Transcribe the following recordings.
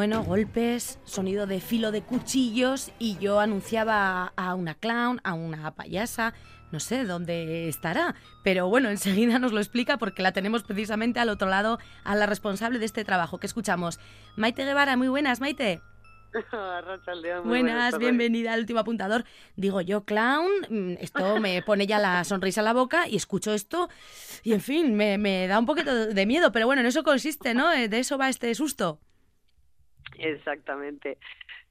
Bueno, golpes, sonido de filo de cuchillos y yo anunciaba a una clown, a una payasa, no sé dónde estará, pero bueno, enseguida nos lo explica porque la tenemos precisamente al otro lado a la responsable de este trabajo que escuchamos. Maite Guevara, muy buenas, Maite. buenas, buenas bienvenida al último apuntador. Digo yo, clown, mm, esto me pone ya la sonrisa en la boca y escucho esto y en fin, me, me da un poquito de miedo, pero bueno, en eso consiste, ¿no? De eso va este susto. Exactamente.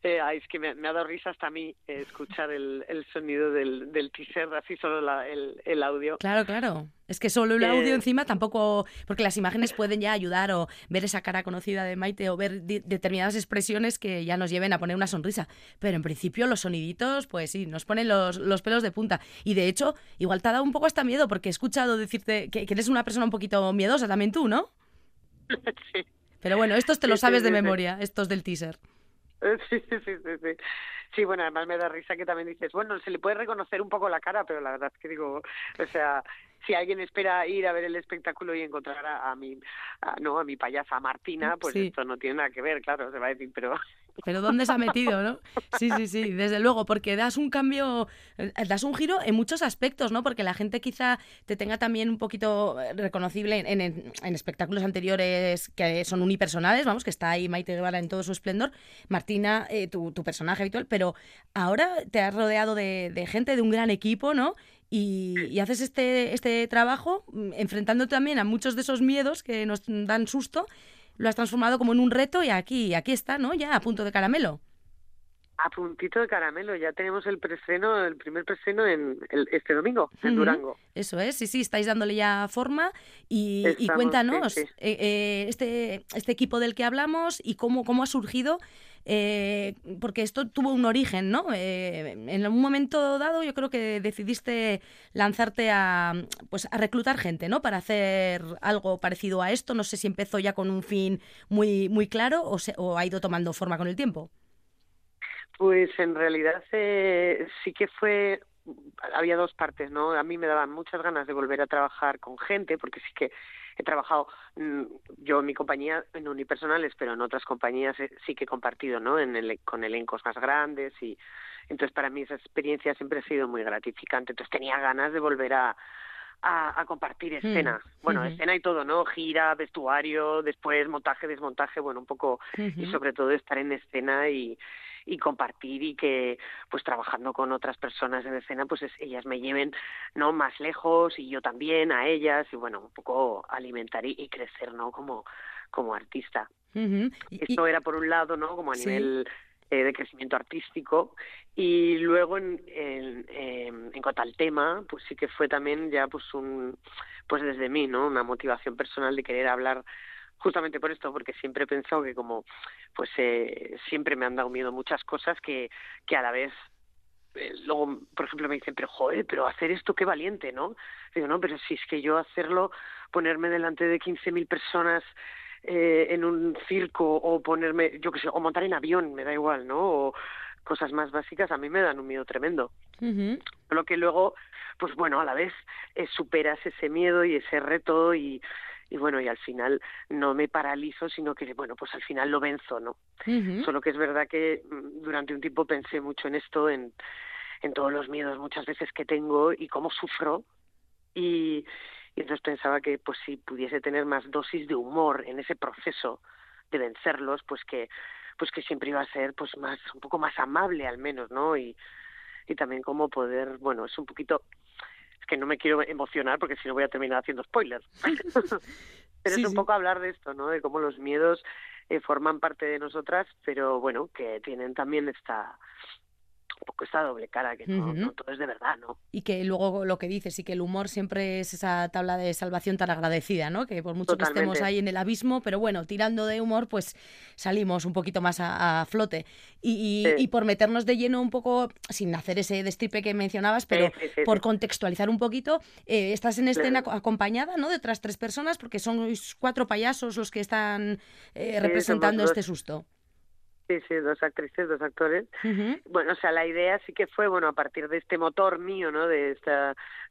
Eh, es que me, ha dado risa hasta a mí eh, escuchar el, el, sonido del, del teaser, así solo el, el, audio. Claro, claro. Es que solo el audio eh, encima tampoco, porque las imágenes pueden ya ayudar o ver esa cara conocida de Maite o ver determinadas expresiones que ya nos lleven a poner una sonrisa. Pero en principio los soniditos, pues sí, nos ponen los, los pelos de punta. Y de hecho, igual te ha dado un poco hasta miedo porque he escuchado decirte que, que eres una persona un poquito miedosa también tú, ¿no? sí. Pero bueno, estos te lo sabes de memoria, estos del teaser. Sí, sí, sí, sí. Sí, bueno, además me da risa que también dices, bueno, se le puede reconocer un poco la cara, pero la verdad es que digo, o sea, si alguien espera ir a ver el espectáculo y encontrar a, mi, no, a mi payasa Martina, pues esto no tiene nada que ver, claro, se va a decir, pero pero ¿dónde se ha metido, no? Sí, sí, sí, desde luego, porque das un cambio, eh, das un giro en muchos aspectos, ¿no? Porque la gente quizá te tenga también un poquito eh, reconocible en, espectáculos anteriores que son unipersonales, vamos, que está ahí Maite Guevara en todo su esplendor, Martina, eh, tu, personaje habitual, pero ahora te has rodeado de, gente, de un gran equipo, ¿no? Y, haces este, este trabajo mm, enfrentando también a muchos de esos miedos que nos dan susto lo has transformado como en un reto y aquí, aquí está, ¿no? Ya a punto de caramelo. A puntito de caramelo, ya tenemos el prestreno, el primer prestreno en este domingo, en Durango. Eso es, sí, sí, estáis dándole ya forma y, cuéntanos, eh, eh, este, este equipo del que hablamos y cómo, cómo ha surgido eh, porque esto tuvo un origen, ¿no? Eh, en un momento dado yo creo que decidiste lanzarte a, pues, a reclutar gente, ¿no? Para hacer algo parecido a esto. No sé si empezó ya con un fin muy, muy claro o, o ha ido tomando forma con el tiempo. Pues en realidad eh, sí que fue había dos partes, ¿no? A mí me daban muchas ganas de volver a trabajar con gente, porque sí que he trabajado mm, yo en mi compañía en unipersonales, pero en otras compañías sí que he compartido, ¿no? En el, con elencos más grandes y entonces para mí esa experiencia siempre ha sido muy gratificante. Entonces tenía ganas de volver a, a, compartir hmm. escena. Bueno, escena y todo, ¿no? Gira, vestuario, después montaje, desmontaje, bueno, un poco, y sobre todo estar en escena y, y compartir y que pues trabajando con otras personas en escena pues ellas me lleven no más lejos y yo también a ellas y bueno un poco alimentar y, crecer no como como artista. Esto era por un lado no como a nivel eh, de crecimiento artístico y luego en, en, em, en, cuanto al tema pues sí que fue también ya pues un pues desde mí no una motivación personal de querer hablar justamente por esto, porque siempre he pensado que como, pues eh, siempre me han dado miedo muchas cosas que, que a la vez eh, luego, por ejemplo, me dicen, pero joder, pero hacer esto qué valiente, ¿no? Digo, no, pero si es que yo hacerlo, ponerme delante de 15.000 personas eh, en un circo o ponerme, yo qué sé, o montar en avión, me da igual, ¿no? O cosas más básicas a mí me dan un miedo tremendo. Lo que luego, pues bueno, a la vez eh, superas ese miedo y ese reto y y bueno, y al final no me paralizo, sino que, bueno, pues al final lo venzo, ¿no? Solo que es verdad que mm, durante un tiempo pensé mucho en esto, en, en todos los miedos muchas veces que tengo y cómo sufro y, y entonces pensaba que pues si pudiese tener más dosis de humor en ese proceso de vencerlos, pues que pues que siempre iba a ser pues más un poco más amable al menos, ¿no? Y y también cómo poder, bueno, es un poquito que no me quiero emocionar porque si no voy a terminar haciendo spoilers. pero es un poco hablar de esto, ¿no? De cómo los miedos eh, forman parte de nosotras, pero bueno, que tienen también esta un poco esta doble cara, que no, todo es de verdad, ¿no? Y que luego lo que dices, y que el humor siempre es esa tabla de salvación tan agradecida, ¿no? Que por mucho que estemos ahí en el abismo, pero bueno, tirando de humor, pues salimos un poquito más a, flote. Y, y, por meternos de lleno un poco, sin hacer ese destripe que mencionabas, pero por contextualizar un poquito, eh, estás en escena acompañada, ¿no? De tres personas, porque son cuatro payasos los que están eh, representando este susto. Sí, sí, dos actrices, dos actores. Bueno, o sea, la idea sí que fue, bueno, a partir de este motor mío, ¿no? De este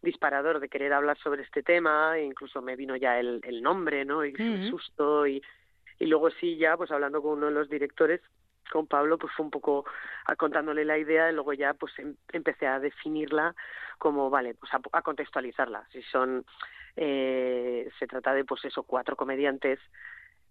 disparador de querer hablar sobre este tema, e incluso me vino ya el, el nombre, ¿no? Y el susto y, y luego sí ya pues hablando con uno de los directores con Pablo pues fue un poco contándole la idea y luego ya pues em, empecé a definirla como vale pues a, contextualizarla si son eh, se trata de pues eso cuatro comediantes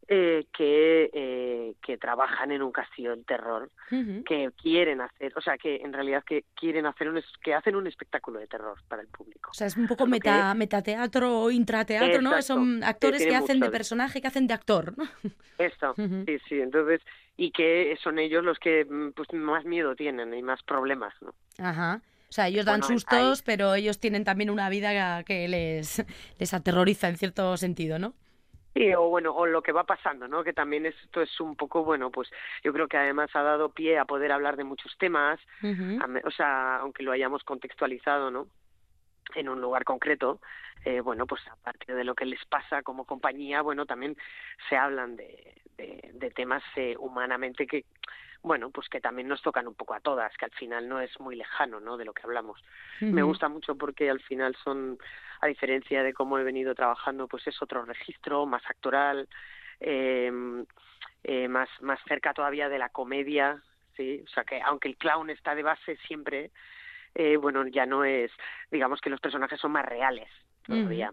eh, que, eh, que trabajan en un castillo del terror, que quieren hacer, o sea, que en realidad que quieren hacer un, que hacen un espectáculo de terror para el público. O sea, es un poco meta, metateatro o intrateatro, ¿no? Son actores que hacen de personaje, que hacen de actor, ¿no? Esto, sí, sí, entonces, y que son ellos los que mm, pues más miedo tienen y más problemas, ¿no? Ajá. O sea, ellos dan sustos, pero ellos tienen también una vida que les, les aterroriza en cierto sentido, ¿no? Sí, o bueno, o lo que va pasando, ¿no? Que también esto es un poco, bueno, pues yo creo que además ha dado pie a poder hablar de muchos temas, o sea, aunque lo hayamos contextualizado, ¿no? En un lugar concreto, eh, bueno, pues a partir de lo que les pasa como compañía, bueno, también se hablan de, de, temas eh, humanamente que, bueno, pues que también nos tocan un poco a todas, que al final no es muy lejano, ¿no? De lo que hablamos. Me gusta mucho porque al final son a diferencia de cómo he venido trabajando, pues es otro registro más actoral, eh, eh, más, más cerca todavía de la comedia, ¿sí? O sea que aunque el clown está de base siempre, eh, bueno, ya no es, digamos que los personajes son más reales todavía.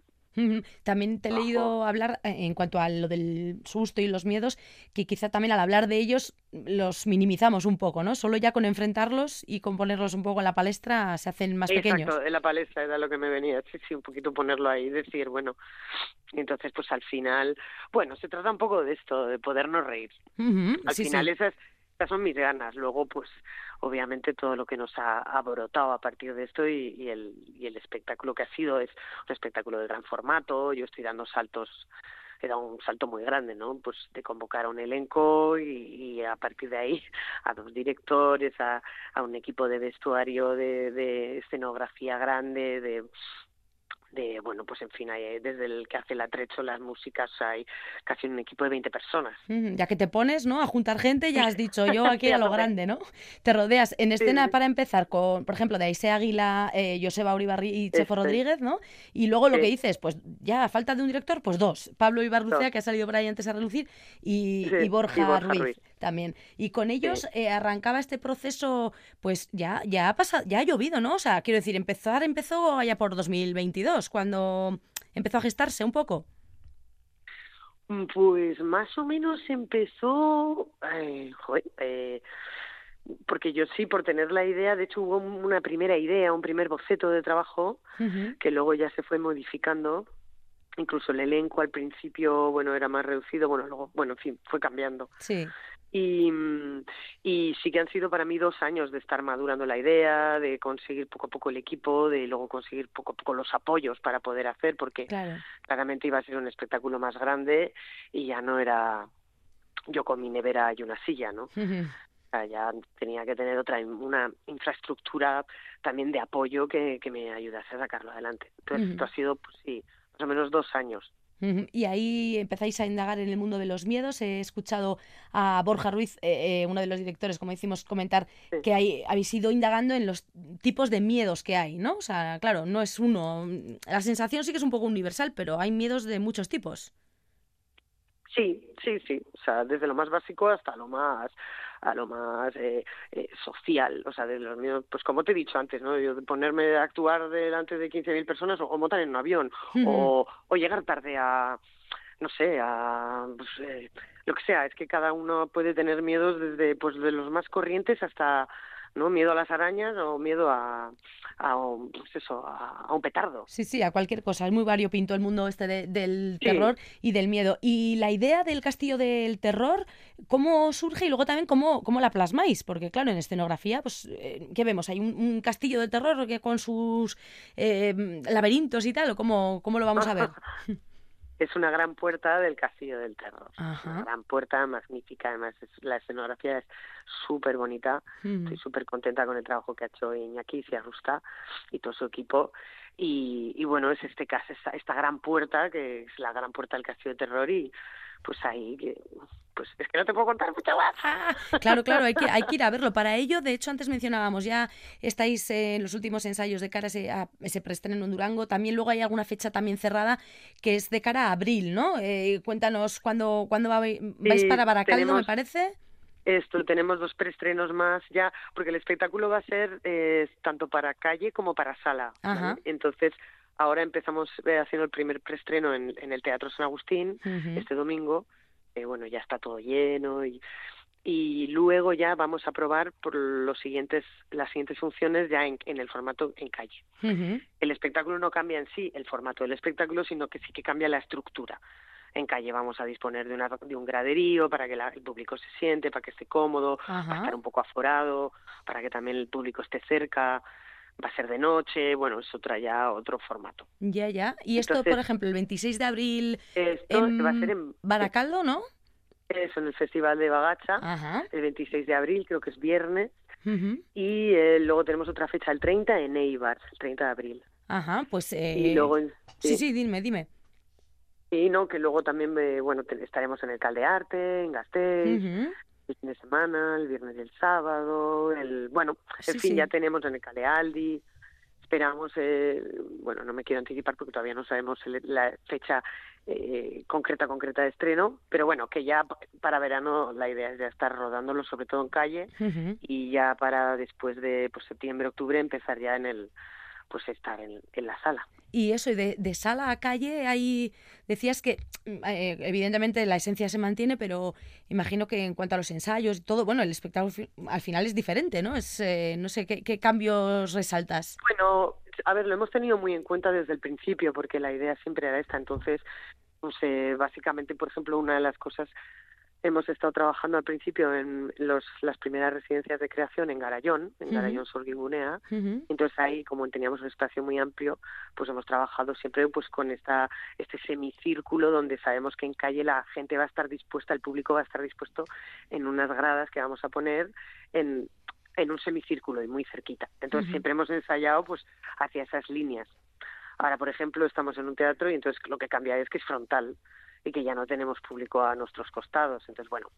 También te he leído hablar eh, en cuanto a lo del susto y los miedos, que quizá también al hablar de ellos los minimizamos un poco, ¿no? Solo ya con enfrentarlos y con ponerlos un poco en la palestra se hacen más pequeños. Exacto, en la palestra era lo que me venía, sí, sí, un poquito ponerlo ahí, decir, bueno, entonces pues al final, bueno, se trata un poco de esto, de podernos reír. al final esas estas son mis ganas. Luego, pues, obviamente todo lo que nos ha, brotado a partir de esto y, el, y el espectáculo que ha sido es un espectáculo de gran formato. Yo estoy dando saltos era un salto muy grande, ¿no? Pues de convocar a un elenco y, a partir de ahí a dos directores, a, a un equipo de vestuario, de, de escenografía grande, de de, bueno, pues en fin, hay, desde el que hace el atrecho, las músicas, hay casi un equipo de 20 personas. ya que te pones, ¿no? A juntar gente, ya has dicho yo aquí a lo grande, ¿no? Te rodeas en escena para empezar con, por ejemplo, de Aise Águila, eh, Joseba Uribarri y Chefo Rodríguez, ¿no? Y luego lo que dices, pues ya a falta de un director, pues dos. Pablo Ibarrucea, que ha salido por ahí antes a relucir, y, Borja, Ruiz también. Y con ellos eh, arrancaba este proceso, pues ya, ya ha pasado, ya ha llovido, ¿no? O sea, quiero decir, empezar empezó allá por 2022, cuando empezó a gestarse un poco. Mm, pues más o menos empezó, eh, eh, porque yo sí, por tener la idea, de hecho hubo una primera idea, un primer boceto de trabajo, que luego ya se fue modificando incluso el elenco al principio, bueno, era más reducido, bueno, luego, bueno, en fin, fue cambiando. Sí. Y, y sí que han sido para mí dos años de estar madurando la idea, de conseguir poco a poco el equipo, de luego conseguir poco a poco los apoyos para poder hacer, porque claramente iba a ser un espectáculo más grande y ya no era yo con mi nevera y una silla, ¿no? O sea, ya tenía que tener otra una infraestructura también de apoyo que, que me ayudase a sacarlo adelante. Entonces, esto ha sido, pues sí, más o menos dos años. Y ahí empezáis a indagar en el mundo de los miedos. He escuchado a Borja Ruiz, eh, eh, uno de los directores, como decimos, comentar que hay, habéis ido indagando en los tipos de miedos que hay, ¿no? O sea, claro, no es uno. La sensación sí que es un poco universal, pero hay miedos de muchos tipos. Sí, sí, sí. O sea, desde lo más básico hasta lo más a lo más eh, eh, social, o sea, de los míos, pues como te he dicho antes, ¿no? Yo ponerme a actuar delante de 15.000 personas o, montar en un avión o, o llegar tarde a, no sé, a pues, eh, lo que sea, es que cada uno puede tener miedos desde pues de los más corrientes hasta ¿no? Miedo a las arañas o miedo a, a, un, pues eso, a, un petardo. Sí, sí, a cualquier cosa. Es muy variopinto el mundo este del terror y del miedo. Y la idea del castillo del terror, ¿cómo surge y luego también cómo, cómo la plasmáis? Porque claro, en escenografía, pues, eh, ¿qué vemos? ¿Hay un, castillo de terror que con sus eh, laberintos y tal? ¿O cómo, cómo lo vamos a ver? es una gran puerta del Castillo del Terror. Una gran puerta magnífica, además la escenografía es súper bonita. Estoy súper contenta con el trabajo que ha hecho Iñaki Ciarrusta y todo su equipo. Y, y bueno, es este caso, esta, esta gran puerta, que es la gran puerta del Castillo del Terror y pues ahí pues es que no te puedo contar mucho más. Claro, claro, hay que, hay que ir a verlo. Para ello, de hecho, antes mencionábamos, ya estáis en los últimos ensayos de cara a ese, a ese preestreno en Durango. También luego hay alguna fecha también cerrada que es de cara a abril, ¿no? Eh, cuéntanos, ¿cuándo, cuándo vais para Baracaldo, me parece? Esto, tenemos dos preestrenos más ya, porque el espectáculo va a ser eh, tanto para calle como para sala. Entonces, ahora empezamos eh, haciendo el primer preestreno en, en el Teatro San Agustín, este domingo, eh, bueno, ya está todo lleno y, y luego ya vamos a probar por los siguientes, las siguientes funciones ya en, en el formato en calle. El espectáculo no cambia en sí el formato del espectáculo, sino que sí que cambia la estructura. En calle vamos a disponer de, una, de un graderío para que el público se siente, para que esté cómodo, para estar un poco aforado, para que también el público esté cerca va a ser de noche, bueno, es otra ya otro formato. Ya, ya. Y esto, por ejemplo, el 26 de abril esto va a ser en Baracaldo, ¿no? Eso, en el Festival de Bagacha, el 26 de abril, creo que es viernes. Y eh, luego tenemos otra fecha, el 30, en Eibar, el 30 de abril. Ajá, pues... Eh... Y luego, sí. sí, dime, dime. Y no, que luego también, bueno, estaremos en el Caldearte, en Gasteiz, el fin de semana, el viernes y el sábado, el bueno, en fin, ya tenemos en el Calealdi, esperamos, eh, bueno, no me quiero anticipar porque todavía no sabemos la fecha eh, concreta, concreta de estreno, pero bueno, que ya para verano la idea es ya estar rodándolo sobre todo en calle y ya para después de pues, septiembre, octubre empezar ya en el pues estar en, la sala. Y eso, y de, sala a calle, ahí decías que mm, eh, evidentemente la esencia se mantiene, pero imagino que en cuanto a los ensayos y todo, bueno, el espectáculo al final es diferente, ¿no? Es, eh, no sé, ¿qué, cambios resaltas? Bueno, a ver, lo hemos tenido muy en cuenta desde el principio, porque la idea siempre era esta. Entonces, pues, eh, básicamente, por ejemplo, una de las cosas hemos estado trabajando al principio en los, las primeras residencias de creación en Garayón, en Garayón Solguingunea. Entonces ahí, como teníamos un espacio muy amplio, pues hemos trabajado siempre pues con esta este semicírculo donde sabemos que en calle la gente va a estar dispuesta, el público va a estar dispuesto en unas gradas que vamos a poner en en un semicírculo y muy cerquita. Entonces siempre hemos ensayado pues hacia esas líneas. Ahora, por ejemplo, estamos en un teatro y entonces lo que cambia es que es frontal y que ya no tenemos público a nuestros costados. Entonces, bueno,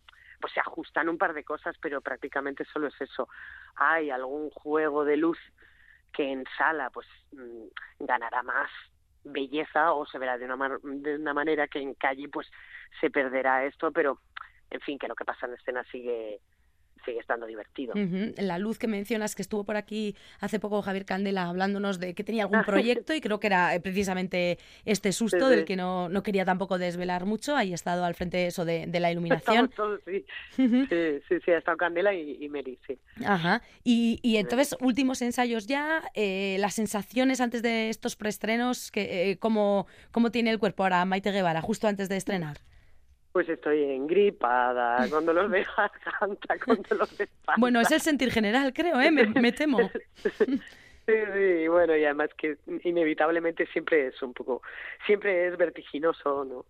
pues se ajustan un par de cosas, pero prácticamente solo es eso. Hay algún juego de luz que en sala pues mm, ganará más belleza o se verá de una, de una manera que en calle pues se perderá esto, pero en fin, que lo que pasa en escena sigue sigue estando divertido. La luz que mencionas, que estuvo por aquí hace poco Javier Candela hablándonos de que tenía algún proyecto y creo que era eh, precisamente este susto del que no, no, quería tampoco desvelar mucho. Ahí ha estado al frente eso de, la iluminación. sí. sí. sí, ha estado Candela y, y Mary, sí. Ajá. Y, y entonces, últimos ensayos ya, eh, las sensaciones antes de estos preestrenos, que, eh, ¿cómo, ¿cómo tiene el cuerpo ahora Maite Guevara, justo antes de estrenar? Pues estoy engripada, con dolor de garganta, dolor de espalda. Bueno, es el sentir general, creo, ¿eh? Me, temo. Sí, sí, bueno, y además que inevitablemente siempre es un poco, siempre es vertiginoso, ¿no?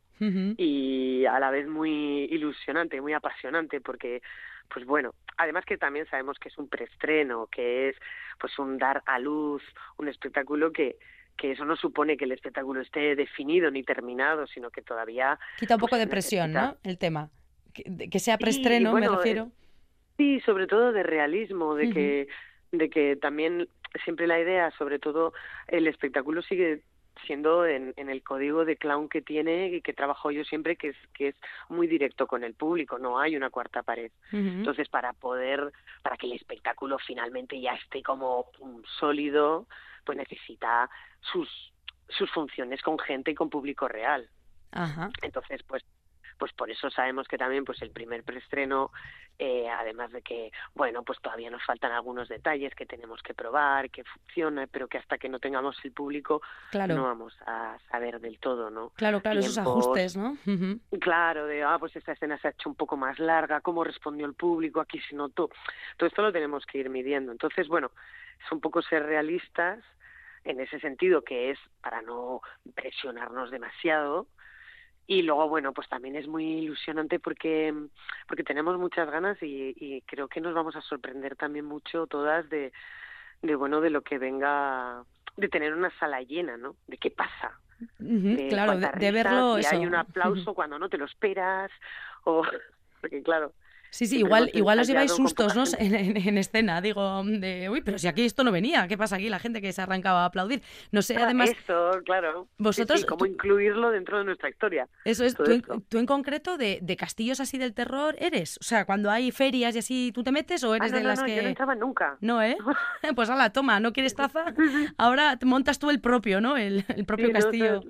Y a la vez muy ilusionante, muy apasionante, porque, pues bueno, además que también sabemos que es un preestreno, que es pues un dar a luz, un espectáculo que, que eso no supone que el espectáculo esté definido ni terminado, sino que todavía... Quita un poco pues, de presión, ¿no? El tema. Que, sea preestreno, me refiero. Eh, sí, sobre todo de realismo, de que de que también siempre la idea, sobre todo el espectáculo sigue siendo en, en, el código de clown que tiene y que trabajo yo siempre, que es, que es muy directo con el público, no hay una cuarta pared. Entonces, para poder, para que el espectáculo finalmente ya esté como sólido, pues necesita sus, sus funciones con gente y con público real. Ajá. Entonces, pues pues por eso sabemos que también pues el primer preestreno eh, además de que bueno pues todavía nos faltan algunos detalles que tenemos que probar que funciona pero que hasta que no tengamos el público no vamos a saber del todo no claro claro esos ajustes no claro de ah pues esta escena se ha hecho un poco más larga cómo respondió el público aquí se notó todo esto lo tenemos que ir midiendo. Entonces bueno es un poco ser realistas en ese sentido que es para no presionarnos demasiado y luego bueno pues también es muy ilusionante porque porque tenemos muchas ganas y, y creo que nos vamos a sorprender también mucho todas de de bueno de lo que venga de tener una sala llena no de qué pasa claro, de, verlo. Y hay un aplauso cuando no te lo esperas, o porque claro, Sí, sí, igual, igual os lleváis sustos ¿no? en, escena, digo, de, uy, pero si aquí esto no venía, ¿qué pasa aquí? La gente que se arrancaba a aplaudir. No sé, además... Esto, claro. Vosotros... cómo incluirlo dentro de nuestra historia. Eso es, tú en, concreto, de, castillos así del terror, ¿eres? O sea, cuando hay ferias y así, ¿tú te metes o eres ah, de las no, que...? yo no entraba nunca. No, ¿eh? pues la toma, ¿no quieres taza? Ahora montas tú el propio, ¿no? El, propio castillo.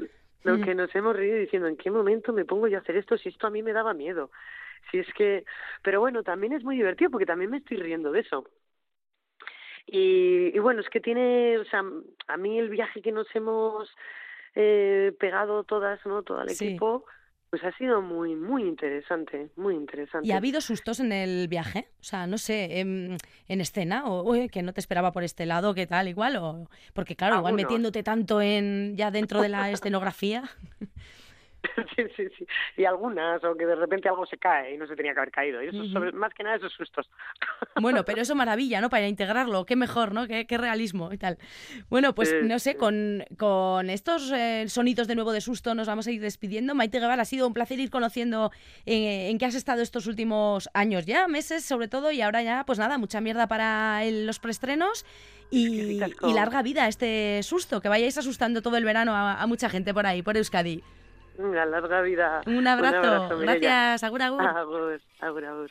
lo mm. que nos hemos reído diciendo, ¿en qué momento me pongo yo a hacer esto si esto a mí me daba miedo? Si es que, pero bueno, también es muy divertido porque también me estoy riendo de eso. Y, y bueno, es que tiene, o sea, a mí el viaje que nos hemos eh, pegado todas, ¿no? Todo el equipo, pues ha sido muy, muy interesante, muy interesante. ¿Y ha habido sustos en el viaje? O sea, no sé, en, en escena, o que no te esperaba por este lado, ¿qué tal? Igual, o porque claro, igual metiéndote tanto en ya dentro de la escenografía. sí, sí, sí. Y algunas, o que de repente algo se cae y no se tenía que haber caído. Y eso, más que nada, esos sustos. Bueno, pero eso maravilla, ¿no? Para integrarlo, qué mejor, ¿no? Qué, qué realismo y tal. Bueno, pues no sé, con, con estos eh, sonidos de nuevo de susto nos vamos a ir despidiendo. Maite Guevara, ha sido un placer ir conociendo eh, en qué has estado estos últimos años ya, meses sobre todo, y ahora ya, pues nada, mucha mierda para los preestrenos. Y, y, larga vida este susto, que vayáis asustando todo el verano a, a mucha gente por ahí, por Euskadi. Una larga vida. Un abrazo. Gracias. Agur, agur. Agur, agur, agur.